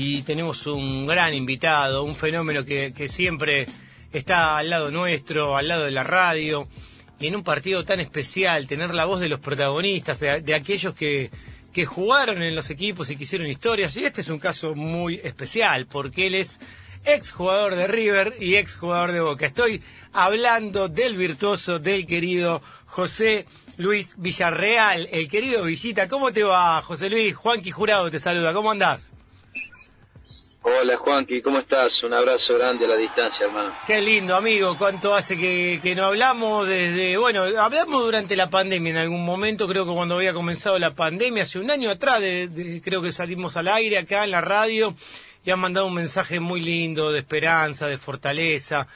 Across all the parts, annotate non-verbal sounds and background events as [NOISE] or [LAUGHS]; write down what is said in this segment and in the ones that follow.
y tenemos un gran invitado, un fenómeno que, siempre está al lado nuestro, al lado de la radio, y en un partido tan especial, tener la voz de los protagonistas, de, aquellos que, que jugaron en los equipos y que hicieron historias, y este es un caso muy especial, porque él es ex jugador de River y ex jugador de Boca. Estoy hablando del virtuoso, del querido José Luis Villarreal, el querido Villita. ¿Cómo te va, José Luis? Juanqui Jurado te saluda. ¿Cómo andás? Hola Juanqui, ¿cómo estás? Un abrazo grande a la distancia, hermano. Qué lindo, amigo. ¿Cuánto hace que, que no hablamos desde... Bueno, hablamos durante la pandemia en algún momento, creo que cuando había comenzado la pandemia, hace un año atrás, de, de, creo que salimos al aire acá en la radio y han mandado un mensaje muy lindo de esperanza, de fortaleza,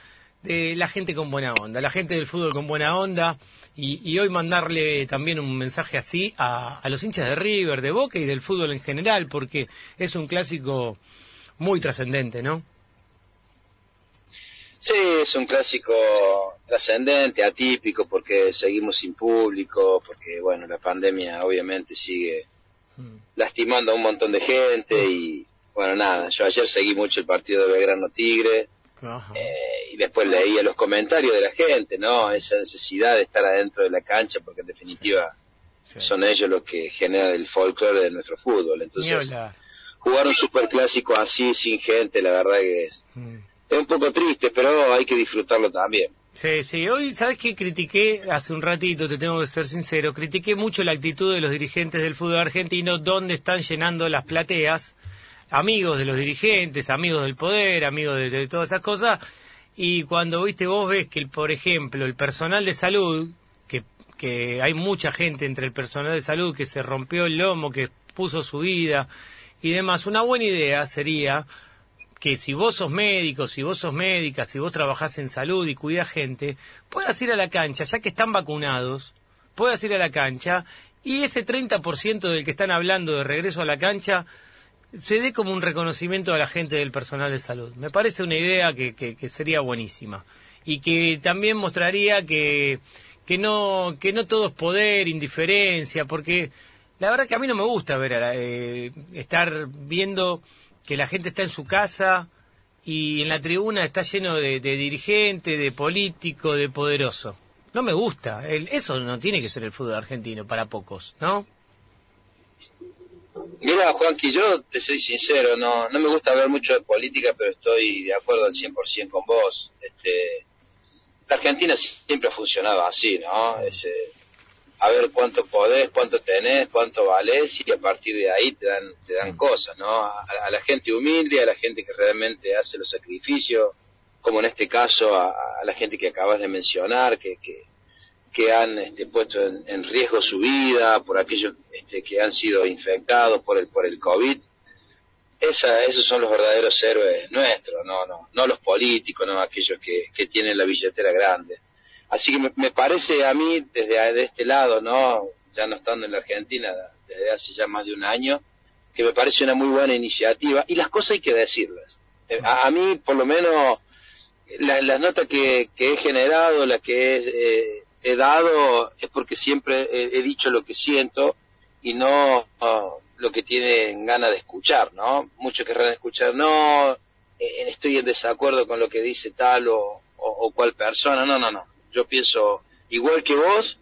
de la gente con buena onda, la gente del fútbol con buena onda. Y, y hoy mandarle también un mensaje así a, a, los hinchas de River, de Boca y del fútbol en general, porque es un clásico muy trascendente, ¿no? Sí, es un clásico trascendente, atípico, porque seguimos sin público, porque, bueno, la pandemia obviamente sigue mm. lastimando a un montón de gente y, bueno, nada, yo ayer seguí mucho el partido de Belgrano Tigre eh, y después leía los comentarios de la gente, ¿no? Esa necesidad de estar adentro de la cancha, porque en definitiva sí. son ellos los que generan el folclore de nuestro fútbol. Entonces, jugar un superclásico así, sin gente, la verdad que es, es un poco triste, pero hay que disfrutarlo también. Sí, sí. Hoy, ¿sabes qué? Critiqué hace un ratito, te tengo que ser sincero, critiqué mucho la actitud de los dirigentes del fútbol argentino, donde están llenando las plateas amigos de los dirigentes, amigos del poder, amigos de, de, todas esas cosas, y cuando viste vos ves que, por ejemplo, el personal de salud, que, que hay mucha gente entre el personal de salud que se rompió el lomo, que puso su vida y demás, una buena idea sería que si vos sos médico, si vos sos médica, si vos trabajás en salud y cuidas gente, puedas ir a la cancha, ya que están vacunados, puedas ir a la cancha y ese 30% del que están hablando de regreso a la cancha, se dé como un reconocimiento a la gente del personal de salud. Me parece una idea que, que, que sería buenísima y que también mostraría que, que, no, que no todo es poder, indiferencia, porque la verdad que a mí no me gusta ver eh, estar viendo que la gente está en su casa y en la tribuna está lleno de, de dirigente, de político, de poderoso. No me gusta. El, eso no tiene que ser el fútbol argentino para pocos, ¿no? Mira, Juanqui, yo te soy sincero, no no me gusta hablar mucho de política, pero estoy de acuerdo al 100% con vos. Este, la Argentina siempre ha funcionado así, ¿no? Ese, a ver cuánto podés, cuánto tenés, cuánto valés y a partir de ahí te dan te dan cosas, ¿no? A, a la gente humilde, a la gente que realmente hace los sacrificios, como en este caso a, a la gente que acabas de mencionar, que, que que han este, puesto en, en, riesgo su vida, por aquellos este, que han sido infectados por el por el COVID. Esa, esos son los verdaderos héroes nuestros, no no no los políticos, no aquellos que, que tienen la billetera grande. Así que me, parece a mí desde de este lado, no ya no estando en la Argentina desde hace ya más de un año, que me parece una muy buena iniciativa y las cosas hay que decirlas. Eh, a, a mí por lo menos las la notas que, que he generado, las que he eh, dado es porque siempre he, dicho lo que siento y no lo que tienen ganas de escuchar, ¿no? Muchos querrán escuchar, no, eh, estoy en desacuerdo con lo que dice tal o, o, cual persona, no, no, no. Yo pienso igual que vos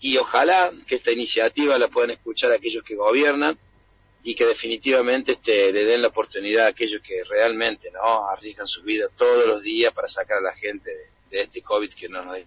y ojalá que esta iniciativa la puedan escuchar aquellos que gobiernan y que definitivamente este, le den la oportunidad a aquellos que realmente no arriesgan su vida todos los días para sacar a la gente de, de este COVID que no nos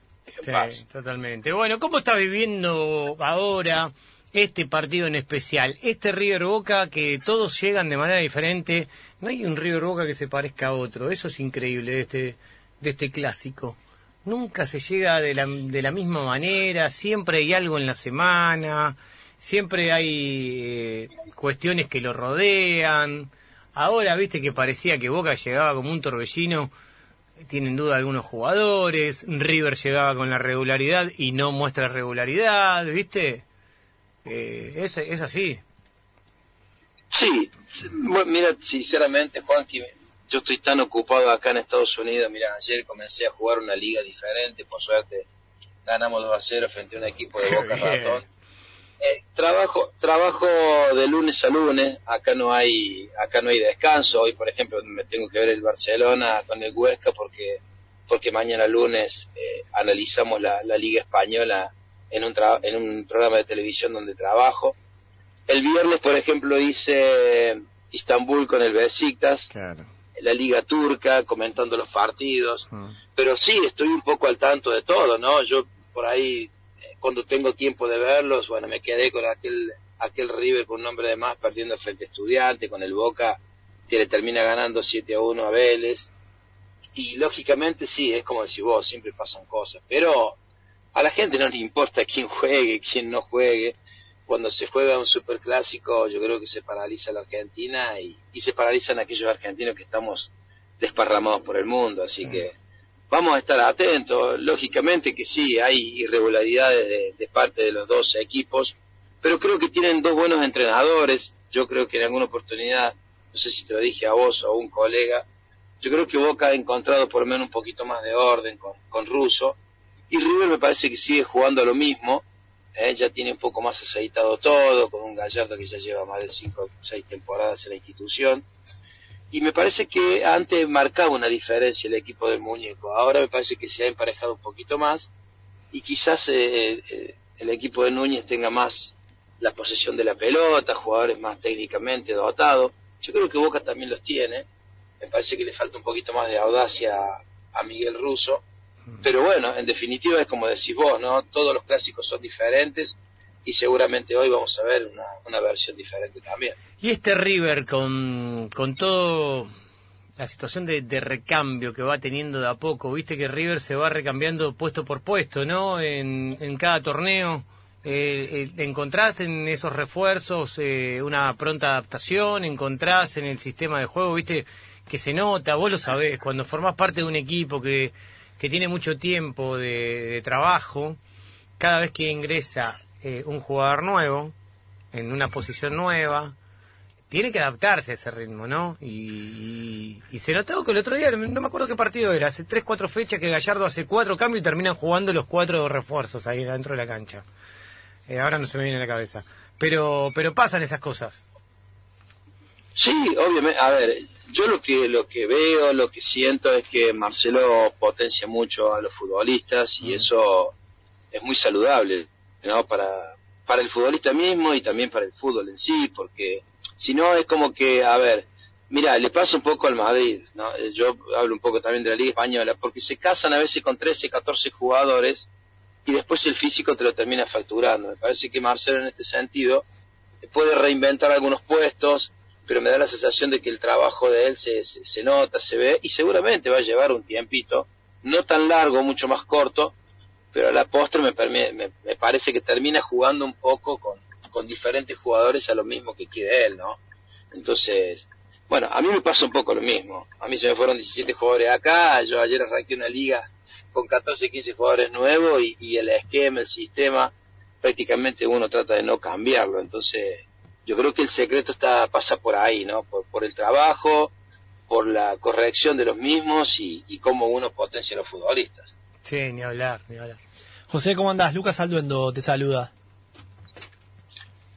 Sí, totalmente. Bueno, ¿cómo está viviendo ahora este partido en especial? Este River Boca que todos llegan de manera diferente. No hay un River Boca que se parezca a otro. Eso es increíble de este, de este clásico. Nunca se llega de la, de la misma manera, siempre hay algo en la semana, siempre hay eh, cuestiones que lo rodean. Ahora, viste que parecía que Boca llegaba como un torbellino tienen duda algunos jugadores, River llegaba con la regularidad y no muestra regularidad, ¿viste? Eh, es, es así. Sí, mira, sinceramente, Juan, yo estoy tan ocupado acá en Estados Unidos, mira, ayer comencé a jugar una liga diferente, por suerte ganamos 2 a 0 frente a un equipo de Boca Ratón. Eh, trabajo trabajo de lunes a lunes. Acá no hay acá no hay descanso. Hoy por ejemplo me tengo que ver el Barcelona con el Huesca porque porque mañana lunes eh, analizamos la, Liga Española en un, en un programa de televisión donde trabajo. El viernes, por ejemplo, hice Istambul con el Besiktas, la Liga Turca, comentando los partidos. Ah. Pero sí, estoy un poco al tanto de todo, ¿no? Yo por ahí, eh, cuando tengo tiempo de verlos, bueno, me quedé con aquel, aquel River con un nombre de más perdiendo frente a Estudiante, con el Boca que le termina ganando 7 a 1 a Vélez y lógicamente sí, es como decir vos, siempre pasan cosas, pero a la gente no le importa [LAUGHS] quién juegue, quién no juegue. Cuando se juega un superclásico, yo creo que se paraliza la Argentina y, se paralizan aquellos argentinos que estamos desparramados por el mundo. Así que vamos a estar atentos. Lógicamente que sí, hay irregularidades de, de parte de los dos equipos, pero creo que tienen dos buenos entrenadores. Yo creo que en alguna oportunidad, no sé si te lo dije a vos o a un colega, yo creo que Boca ha encontrado por lo menos un poquito más de orden con, con Russo. Y River me parece que sigue jugando lo mismo. ¿Eh? Ya tiene un poco más aceitado todo, con un Gallardo que ya lleva más de cinco o seis temporadas en la institución. Y me parece que antes marcaba una diferencia el equipo del muñeco. Ahora me parece que se ha emparejado un poquito más. Y quizás eh, eh, el equipo de Núñez tenga más la posesión de la pelota, jugadores más técnicamente dotados. Yo creo que Boca también los tiene me parece que le falta un poquito más de audacia a Miguel Russo. Pero bueno, en definitiva es como decís vos, ¿no? Todos los clásicos son diferentes y seguramente hoy vamos a ver una, una versión diferente también. Y este River con, con todo la situación de, de, recambio que va teniendo de a poco, viste que River se va recambiando puesto por puesto, ¿no? En, en cada torneo. Eh, eh ¿Encontrás en esos refuerzos eh, una pronta adaptación? ¿Encontrás en el sistema de juego? ¿Viste? que se nota, vos lo sabés, cuando formás parte de un equipo que, que tiene mucho tiempo de, trabajo, cada vez que ingresa eh, un jugador nuevo, en una posición nueva, tiene que adaptarse a ese ritmo, ¿no? Y, se notó que el otro día, no me acuerdo qué partido era, hace tres, cuatro fechas que Gallardo hace cuatro cambios y terminan jugando los cuatro refuerzos ahí dentro de la cancha. Eh, ahora no se me viene a la cabeza. Pero, pero pasan esas cosas. Sí, obviamente. A ver, yo lo que lo que veo, lo que siento es que Marcelo potencia mucho a los futbolistas y eso es muy saludable, ¿no? Para para el futbolista mismo y también para el fútbol en sí, porque si no es como que, a ver, mira, le pasa un poco al Madrid, ¿no? Eh, yo hablo un poco también de la Liga Española, porque se casan a veces con 13, 14 jugadores y después el físico te lo termina facturando. Me parece que Marcelo en este sentido puede reinventar algunos puestos, pero me da la sensación de que el trabajo de él se, se, nota, se ve y seguramente va a llevar un tiempito, no tan largo, mucho más corto, pero a la postre me, me, parece que termina jugando un poco con, con diferentes jugadores a lo mismo que quiere él, ¿no? Entonces, bueno, a mí me pasa un poco lo mismo. A mí se me fueron 17 jugadores acá, yo ayer arranqué una liga con 14, 15 jugadores nuevos y, y el esquema, el sistema, prácticamente uno trata de no cambiarlo. Entonces, yo creo que el secreto está pasa por ahí, ¿no? Por, el trabajo, por la corrección de los mismos y, y cómo uno potencia a los futbolistas. Sí, ni hablar, ni hablar. José, ¿cómo andás? Lucas Alduendo te saluda.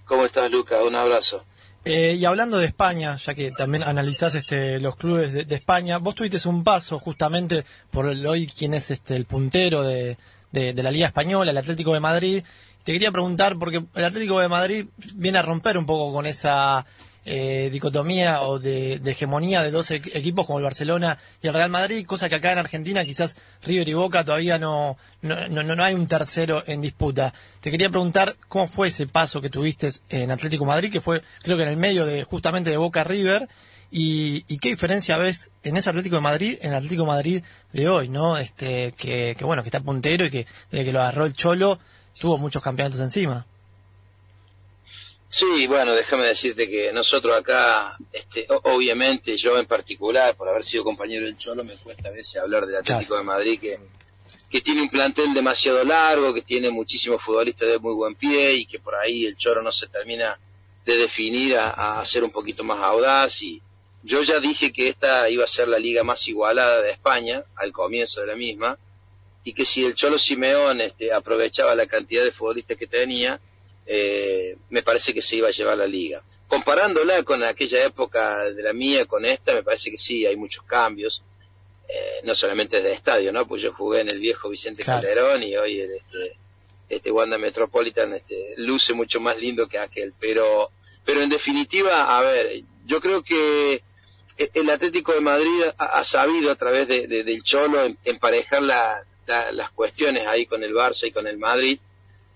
¿Cómo estás, Lucas? Un abrazo. Eh, y hablando de España, ya que también analizás este, los clubes de, España, vos tuviste un paso justamente por el, hoy quién es este, el puntero de, de, de la Liga Española, el Atlético de Madrid, te quería preguntar, porque el Atlético de Madrid viene a romper un poco con esa eh, dicotomía o de, hegemonía de dos equipos como el Barcelona y el Real Madrid, cosa que acá en Argentina quizás River y Boca todavía no, no, no, hay un tercero en disputa. Te quería preguntar cómo fue ese paso que tuviste en Atlético Madrid, que fue creo que en el medio de justamente de Boca River, y, qué diferencia ves en ese Atlético de Madrid, en el Atlético Madrid de hoy, ¿no? Este, que, que bueno, que está puntero y que desde que lo agarró el Cholo tuvo muchos campeonatos encima. Sí, bueno, déjame decirte que nosotros acá, este, obviamente yo en particular, por haber sido compañero del Cholo, me cuesta a veces hablar del Atlético de Madrid, que, que tiene un plantel demasiado largo, que tiene muchísimos futbolistas de muy buen pie y que por ahí el Cholo no se termina de definir a, a ser un poquito más audaz. Y yo ya dije que esta iba a ser la liga más igualada de España al comienzo de la misma y que si el Cholo Simeón este, aprovechaba la cantidad de futbolistas que tenía, eh, me parece que se iba a llevar la liga. Comparándola con aquella época de la mía, con esta, me parece que sí, hay muchos cambios. Eh, no solamente desde estadio, ¿no? Pues yo jugué en el viejo Vicente Calderón y hoy este, este Wanda Metropolitan este, luce mucho más lindo que aquel. Pero, pero en definitiva, a ver, yo creo que el Atlético de Madrid ha, sabido a través de, del Cholo em, emparejar las cuestiones ahí con el Barça y con el Madrid,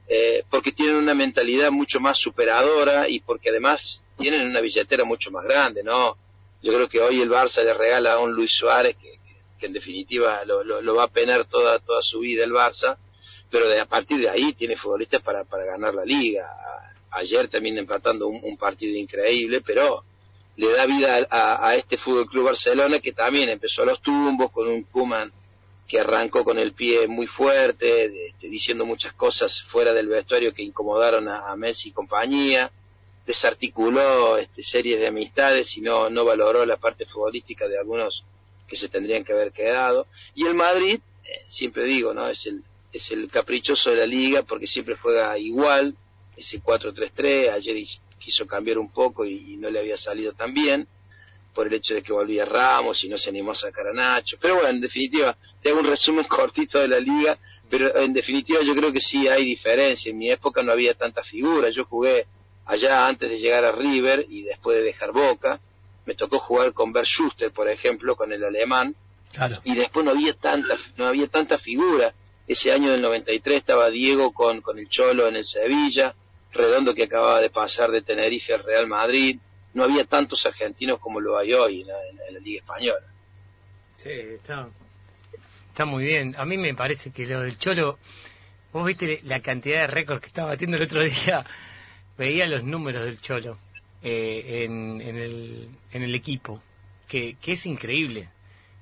eh, porque tienen una mentalidad mucho más superadora y porque además tienen una billetera mucho más grande, ¿no? Yo creo que hoy el Barça le regala a un Luis Suárez que, en definitiva lo, va a penar toda, toda su vida el Barça, pero de, a partir de ahí tiene futbolistas para, para ganar la liga. Ayer también empatando un partido increíble, pero le da vida a, este Fútbol Club Barcelona que también empezó a los tumbos con un Kuman que arrancó con el pie muy fuerte, este, diciendo muchas cosas fuera del vestuario que incomodaron a, Messi y compañía, desarticuló este, series de amistades y no, no valoró la parte futbolística de algunos que se tendrían que haber quedado. Y el Madrid, eh, siempre digo, ¿no? Es el, es el caprichoso de la liga porque siempre juega igual, ese 4-3-3, ayer quiso cambiar un poco y, no le había salido tan bien por el hecho de que volvía Ramos y no se animó a sacar a Nacho. Pero bueno, en definitiva, te hago un resumen cortito de la liga, pero en definitiva yo creo que sí hay diferencia. En mi época no había tanta figura. Yo jugué allá antes de llegar a River y después de dejar Boca. Me tocó jugar con Bert Schuster, por ejemplo, con el alemán. Y después no había tanta, no había tanta figura. Ese año del 93 estaba Diego con, con el Cholo en el Sevilla. Redondo que acababa de pasar de Tenerife al Real Madrid. No había tantos argentinos como lo hay hoy en la, Liga Española. Sí, está, está muy bien. A mí me parece que lo del Cholo, vos viste la cantidad de récords que estaba batiendo el otro [LAUGHS] día, veía los números del Cholo eh, en, en, el, en el equipo, que, que es increíble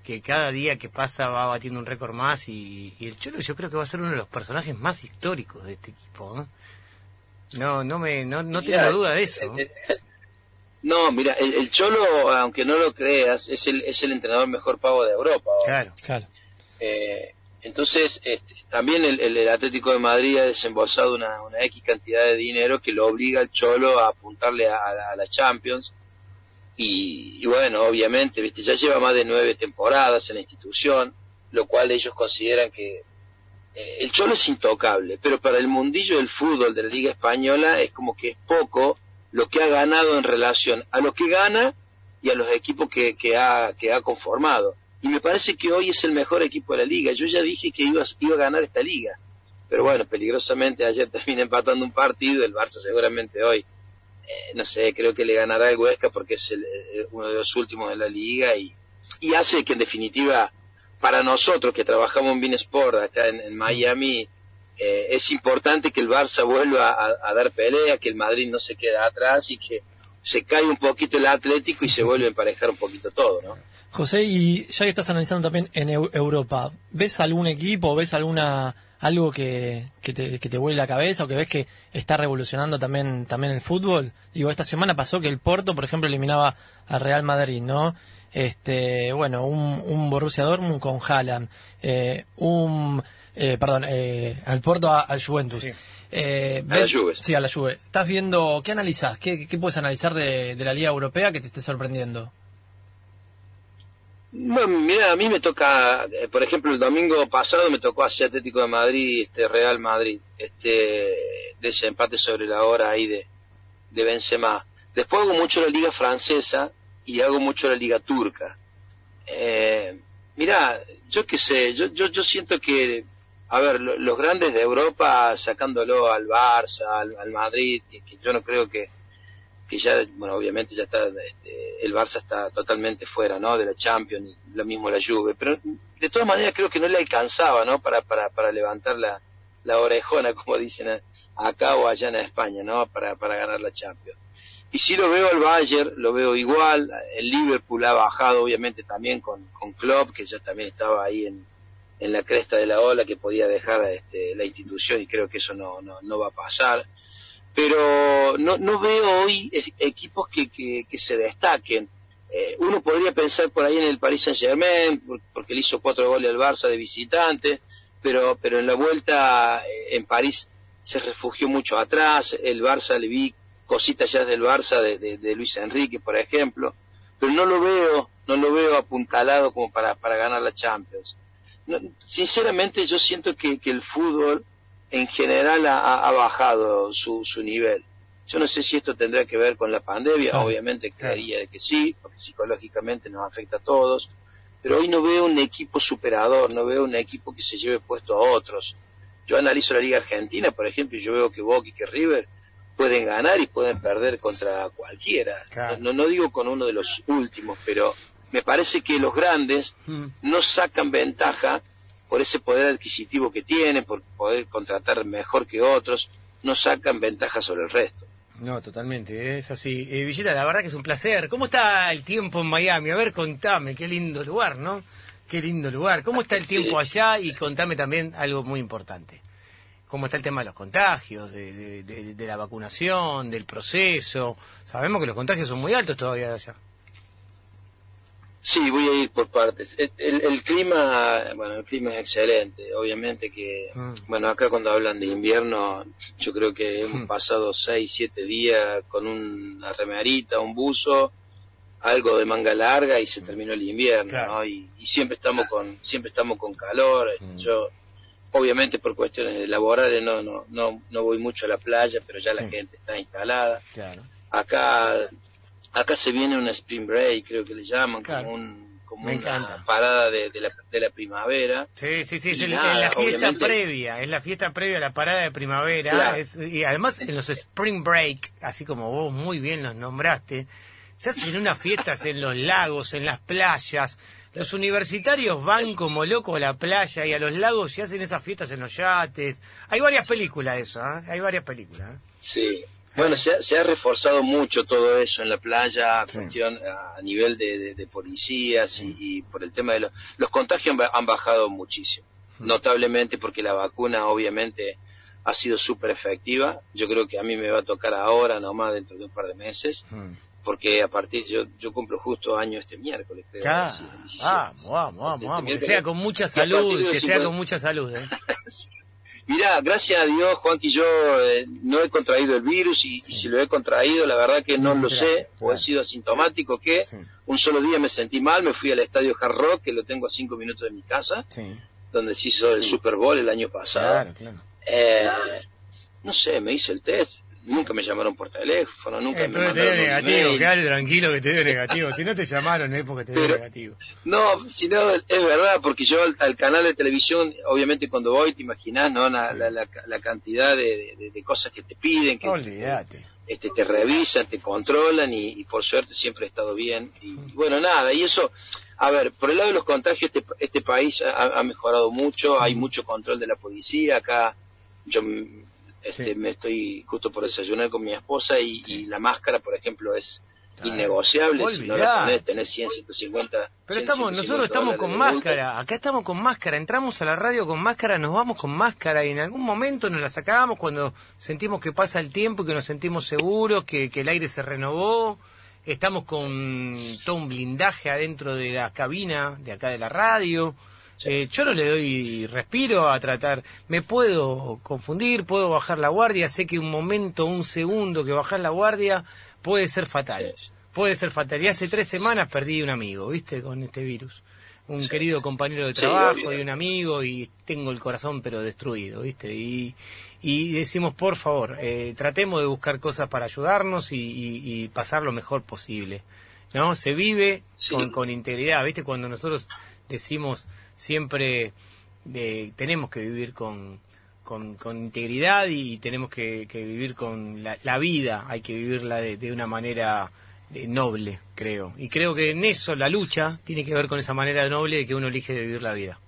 que cada día que pasa va batiendo un récord más y, y, el Cholo yo creo que va a ser uno de los personajes más históricos de este equipo. No, no me, no, no tengo duda de eso. Eh, eh, no, mira, el, Cholo, aunque no lo creas, es el, es el entrenador mejor pago de Europa. Claro, claro. Eh, entonces, este, también el, Atlético de Madrid ha desembolsado una, X cantidad de dinero que lo obliga al Cholo a apuntarle a, la Champions. Y, y, bueno, obviamente, viste, ya lleva más de nueve temporadas en la institución, lo cual ellos consideran que eh, el Cholo es intocable, pero para el mundillo del fútbol de la Liga Española es como que es poco lo que ha ganado en relación a lo que gana y a los equipos que, que, ha, que ha conformado. Y me parece que hoy es el mejor equipo de la liga. Yo ya dije que iba, iba a ganar esta liga. Pero bueno, peligrosamente ayer termina empatando un partido, el Barça seguramente hoy, eh, no sé, creo que le ganará el Huesca porque es el, eh, uno de los últimos de la liga y, y hace que en definitiva para nosotros que trabajamos en Sport acá en, Miami, eh, es importante que el Barça vuelva a, dar pelea, que el Madrid no se quede atrás y que se cae un poquito el Atlético y se vuelve a emparejar un poquito todo, ¿no? José, y ya que estás analizando también en Europa, ¿ves algún equipo, ves alguna algo que, que, te, que te vuele la cabeza o que ves que está revolucionando también también el fútbol? Digo, esta semana pasó que el Porto, por ejemplo, eliminaba al Real Madrid, ¿no? este bueno un, un Borussia Dortmund con Haaland eh, un eh, perdón eh, al Porto al Juventus eh, a la Juve sí a la Juve estás viendo qué analizas qué, qué puedes analizar de, de la Liga Europea que te esté sorprendiendo bueno, mira, a mí me toca, eh, por ejemplo, el domingo pasado me tocó hacer Atlético de Madrid, este Real Madrid, este de ese empate sobre la hora ahí de, de Benzema. Después hago mucho la Liga Francesa, y hago mucho la liga turca. Eh, mira, yo qué sé, yo, yo, yo siento que, a ver, los grandes de Europa, sacándolo al Barça, al, Madrid, que, yo no creo que, que ya, bueno, obviamente ya está, este, el Barça está totalmente fuera, ¿no? De la Champions, lo mismo la Juve, pero de todas maneras creo que no le alcanzaba, ¿no? Para, para, para levantar la, la orejona, [LAUGHS] como dicen acá o allá en España, ¿no? Para, para ganar la Champions. Y si lo veo al Bayern, lo veo igual. El Liverpool ha bajado obviamente también con, con Klopp, que ya también estaba ahí en, en la cresta de la ola, que podía dejar este, la institución y creo que eso no, no, no va a pasar. Pero no, no veo hoy equipos que, que, que se destaquen. Eh, uno podría pensar por ahí en el Paris Saint Germain, porque le hizo cuatro goles al Barça de visitante, pero, pero en la vuelta eh, en París se refugió mucho atrás, el Barça le vi cositas ya del Barça de, de, Luis Enrique, por ejemplo, pero no lo veo, no lo veo apuntalado como para, para ganar la Champions. Sinceramente yo siento que, que, el fútbol en general ha, ha bajado su, su nivel. Yo no sé si esto tendrá que ver con la pandemia, obviamente creería que sí, porque psicológicamente nos afecta a todos, pero hoy no veo un equipo superador, no veo un equipo que se lleve puesto a otros. Yo analizo la Liga Argentina, por ejemplo, y yo veo que Boca y que River pueden ganar y pueden perder contra cualquiera. No, no digo con uno de los últimos, pero me parece que los grandes hmm. no sacan ventaja por ese poder adquisitivo que tienen, por poder contratar mejor que otros, no sacan ventaja sobre el resto. No, totalmente, es así. Eh, Villita, la verdad que es un placer. ¿Cómo está el tiempo en Miami? A ver, contame, qué lindo lugar, ¿no? Qué lindo lugar. ¿Cómo está el tiempo allá? Y contame también algo muy importante. ¿Cómo está el tema de los contagios, de, de la vacunación, del proceso? Sabemos que los contagios son muy altos todavía allá. Sí, voy a ir por partes. El, clima, bueno, el clima es excelente. Obviamente que, mm. bueno, acá cuando hablan de invierno, yo creo que hemos mm. pasado seis, siete días con una remerita, un buzo, algo de manga larga y se mm. terminó el invierno, ¿no? Y, siempre estamos con, siempre estamos con calor. Yo, obviamente por cuestiones laborales no, no, no, no voy mucho a la playa, pero ya la gente está instalada. Acá Acá se viene una spring break, creo que le llaman, como, un, como una parada de, la, de, la, primavera. Sí, sí, sí, es la fiesta previa, es la fiesta previa a la parada de primavera. y además en los spring break, así como vos muy bien los nombraste, se hacen unas fiestas en los lagos, en las playas. Los universitarios van como locos a la playa y a los lagos y hacen esas fiestas en los yates. Hay varias películas de eso, ¿eh? hay varias películas. ¿eh? Sí, bueno, se ha, reforzado mucho todo eso en la playa, cuestión a nivel de, policías y, por el tema de los, los contagios han bajado muchísimo, notablemente porque la vacuna obviamente ha sido súper efectiva. Yo creo que a mí me va a tocar ahora, nomás dentro de un par de meses, porque a partir, yo, yo cumplo justo año este miércoles, creo. Ah, vamos, vamos, vamos. Que sea con mucha salud, que sea con mucha salud. ¿eh? [LAUGHS] Mirá, gracias a Dios, Juan, que yo eh, no he contraído el virus y, si lo he contraído, la verdad que no lo sé, o he sido asintomático, que un solo día me sentí mal, me fui al estadio Hard Rock, que lo tengo a cinco minutos de mi casa, donde se hizo el Super Bowl el año pasado. Eh, no sé, me hice el test, nunca me llamaron por teléfono, nunca me mandaron te dio negativo, quédate tranquilo que te dio negativo. Si no te llamaron es porque te dio negativo. No, si no, es verdad, porque yo al, canal de televisión, obviamente cuando voy te imaginas, ¿no? La, la, cantidad de, de, cosas que te piden, que Olvídate. Este, te revisan, te controlan y, por suerte siempre he estado bien. Y, bueno, nada, y eso, a ver, por el lado de los contagios, este, este país ha, ha mejorado mucho, hay mucho control de la policía, acá yo este, me estoy justo por desayunar con mi esposa y, la máscara, por ejemplo, es innegociable. Si no la pones, tenés 100, 150. Pero estamos, nosotros estamos con máscara. Acá estamos con máscara. Entramos a la radio con máscara, nos vamos con máscara y en algún momento nos la sacábamos cuando sentimos que pasa el tiempo, que nos sentimos seguros, que, que el aire se renovó. Estamos con todo un blindaje adentro de la cabina de acá de la radio. Eh, yo no le doy respiro a tratar. Me puedo confundir, puedo bajar la guardia. Sé que un momento, un segundo que bajar la guardia puede ser fatal. Puede ser fatal. Y hace tres semanas perdí un amigo, ¿viste? Con este virus. Un querido compañero de trabajo y un amigo y tengo el corazón pero destruido, ¿viste? Y, y decimos, por favor, eh, tratemos de buscar cosas para ayudarnos y, y, pasar lo mejor posible. ¿No? Se vive con, con integridad, ¿viste? Cuando nosotros decimos siempre tenemos que vivir con, con, integridad y tenemos que, vivir con la, vida, hay que vivirla de, una manera eh, noble, creo. Y creo que en eso la lucha tiene que ver con esa manera noble de que uno elige de vivir la vida.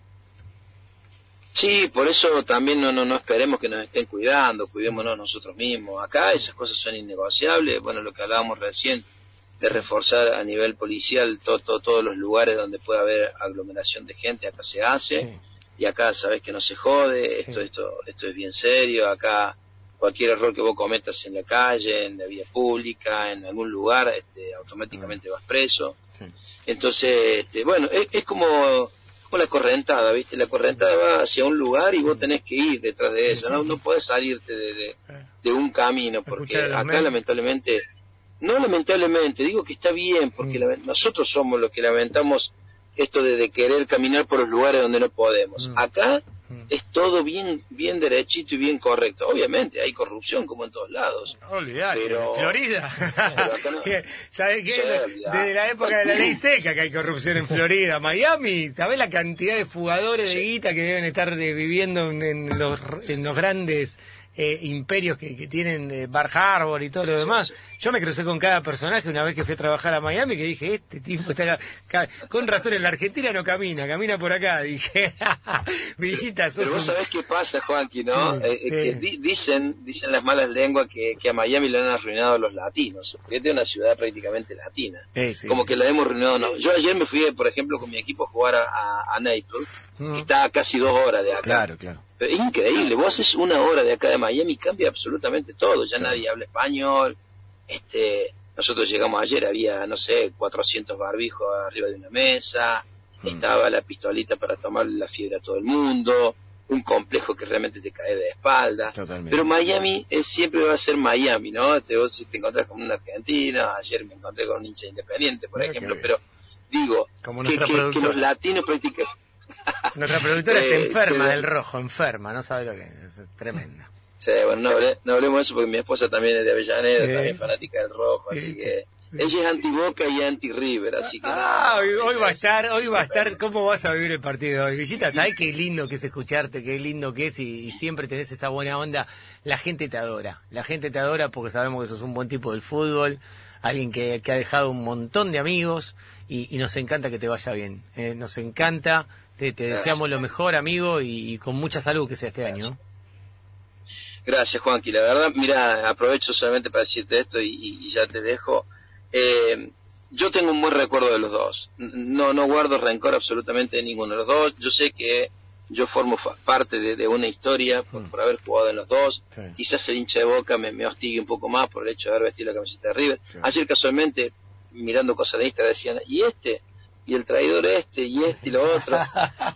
Sí, por eso también no, no, no esperemos que nos estén cuidando, cuidémonos nosotros mismos. Acá esas cosas son innegociables, bueno, lo que hablábamos recién, de reforzar a nivel policial todos los lugares donde pueda haber aglomeración de gente, acá se hace, y acá sabes que no se jode, esto, esto, esto es bien serio, acá cualquier error que vos cometas en la calle, en la vía pública, en algún lugar, este, automáticamente vas preso. Entonces, este, bueno, es, como como la correntada, ¿viste? La correntada va hacia un lugar y vos tenés que ir detrás de eso, no, no puedes salirte de, de, un camino, porque acá lamentablemente, no lamentablemente, digo que está bien, porque mm. nosotros somos los que lamentamos esto de, querer caminar por los lugares donde no podemos. Mm. Acá Mm. es todo bien bien derechito y bien correcto. Obviamente hay corrupción como en todos lados. pero... Florida. [LAUGHS] [LAUGHS] ¿Sabes qué? Desde la época de la ley seca que hay corrupción en Florida. [LAUGHS] Miami, ¿sabes la cantidad de fugadores de guita que deben estar eh, viviendo en, los, en los grandes eh, imperios que, que tienen de Bar Harbor y todo lo demás. Yo me crucé con cada personaje una vez que fui a trabajar a Miami que dije, este tipo está con razón en la Argentina no camina, camina por acá. [LAUGHS] Dije, visita. Pero vos sabés qué pasa, Juanqui, ¿no? Eh, eh, que dicen, dicen las malas lenguas que, que a Miami lo han arruinado los latinos, porque es una ciudad prácticamente latina. Como que la hemos arruinado. No. Yo ayer me fui, por ejemplo, con mi equipo a jugar a, a, Naples, mm. está a casi dos horas de acá. Claro, claro es increíble, vos haces una hora de acá de Miami y cambia absolutamente todo, ya nadie habla español, este, nosotros llegamos ayer, había, no sé, 400 barbijos arriba de una mesa, mm. estaba la pistolita para tomar la fiebre a todo el mundo, un complejo que realmente te cae de espalda. Pero Miami es, siempre va a ser Miami, ¿no? Te, vos te encontrás con un argentino, ayer me encontré con un hincha independiente, por ejemplo, pero digo, que, que, los latinos prácticamente nuestra productora es [LAUGHS] eh, enferma del rojo, enferma, no sabe lo que es, es tremenda. Sí, bueno, no, hablemos de eso porque mi esposa también es de Avellaneda, también fanática del rojo, así que ella es anti-Boca y anti-River, así que... Ah, hoy, va a estar, hoy va a estar, ¿cómo vas a vivir el partido hoy? Visita, ¿sabes qué lindo que es escucharte, qué lindo que es y, siempre tenés esta buena onda? La gente te adora, la gente te adora porque sabemos que sos un buen tipo del fútbol, alguien que, ha dejado un montón de amigos y, nos encanta que te vaya bien, eh, nos encanta te, deseamos lo mejor, amigo, y, con mucha salud que sea este año. Gracias, Juanqui. La verdad, mira, aprovecho solamente para decirte esto y, ya te dejo. Eh, yo tengo un buen recuerdo de los dos. No, no guardo rencor absolutamente de ninguno de los dos. Yo sé que yo formo parte de, una historia mm. por, haber jugado en los dos. Quizás el hincha de Boca me, me, hostigue un poco más por el hecho de haber vestido la camiseta de River. Ayer casualmente, mirando cosas de Instagram, decían, ¿y este? y el traidor este y este y lo otro. [LAUGHS]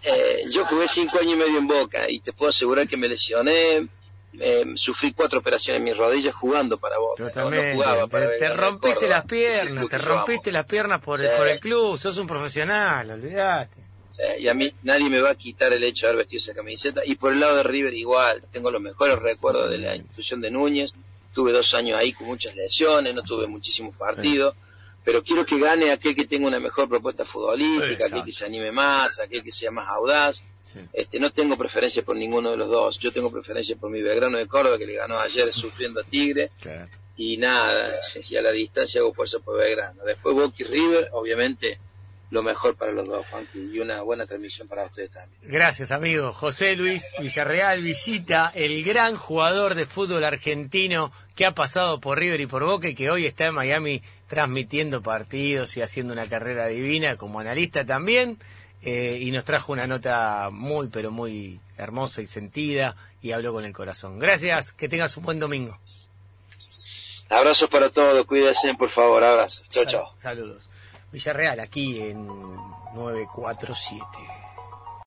Eh, yo jugué cinco años y medio en Boca y te puedo asegurar que me lesioné, eh, sufrí cuatro operaciones en mis rodillas jugando para Boca. te, rompiste las piernas, te rompiste las piernas por, el, por el club, sos un profesional, olvidate. y a mí nadie me va a quitar el hecho de haber vestido esa camiseta. Y por el lado de River igual, tengo los mejores recuerdos de la institución de Núñez. Tuve dos años ahí con muchas lesiones, no tuve muchísimos partidos pero quiero que gane aquel que tenga una mejor propuesta futbolística, aquel que se anime más, aquel que sea más audaz. Este, no tengo preferencia por ninguno de los dos. Yo tengo preferencia por mi Belgrano de Córdoba, que le ganó ayer sufriendo a Tigre. Y nada, si a la distancia hago fuerza por Belgrano. Después Boca y River, obviamente, lo mejor para los dos, y una buena transmisión para ustedes también. Gracias, amigo. José Luis Villarreal visita el gran jugador de fútbol argentino que ha pasado por River y por Boca y que hoy está en Miami transmitiendo partidos y haciendo una carrera divina como analista también. Eh, y nos trajo una nota muy, pero muy hermosa y sentida y habló con el corazón. Gracias, que tengas un buen domingo. Abrazos para todos, cuídense por favor, abrazos. Chao, chao. Saludos. Villarreal, aquí en 947.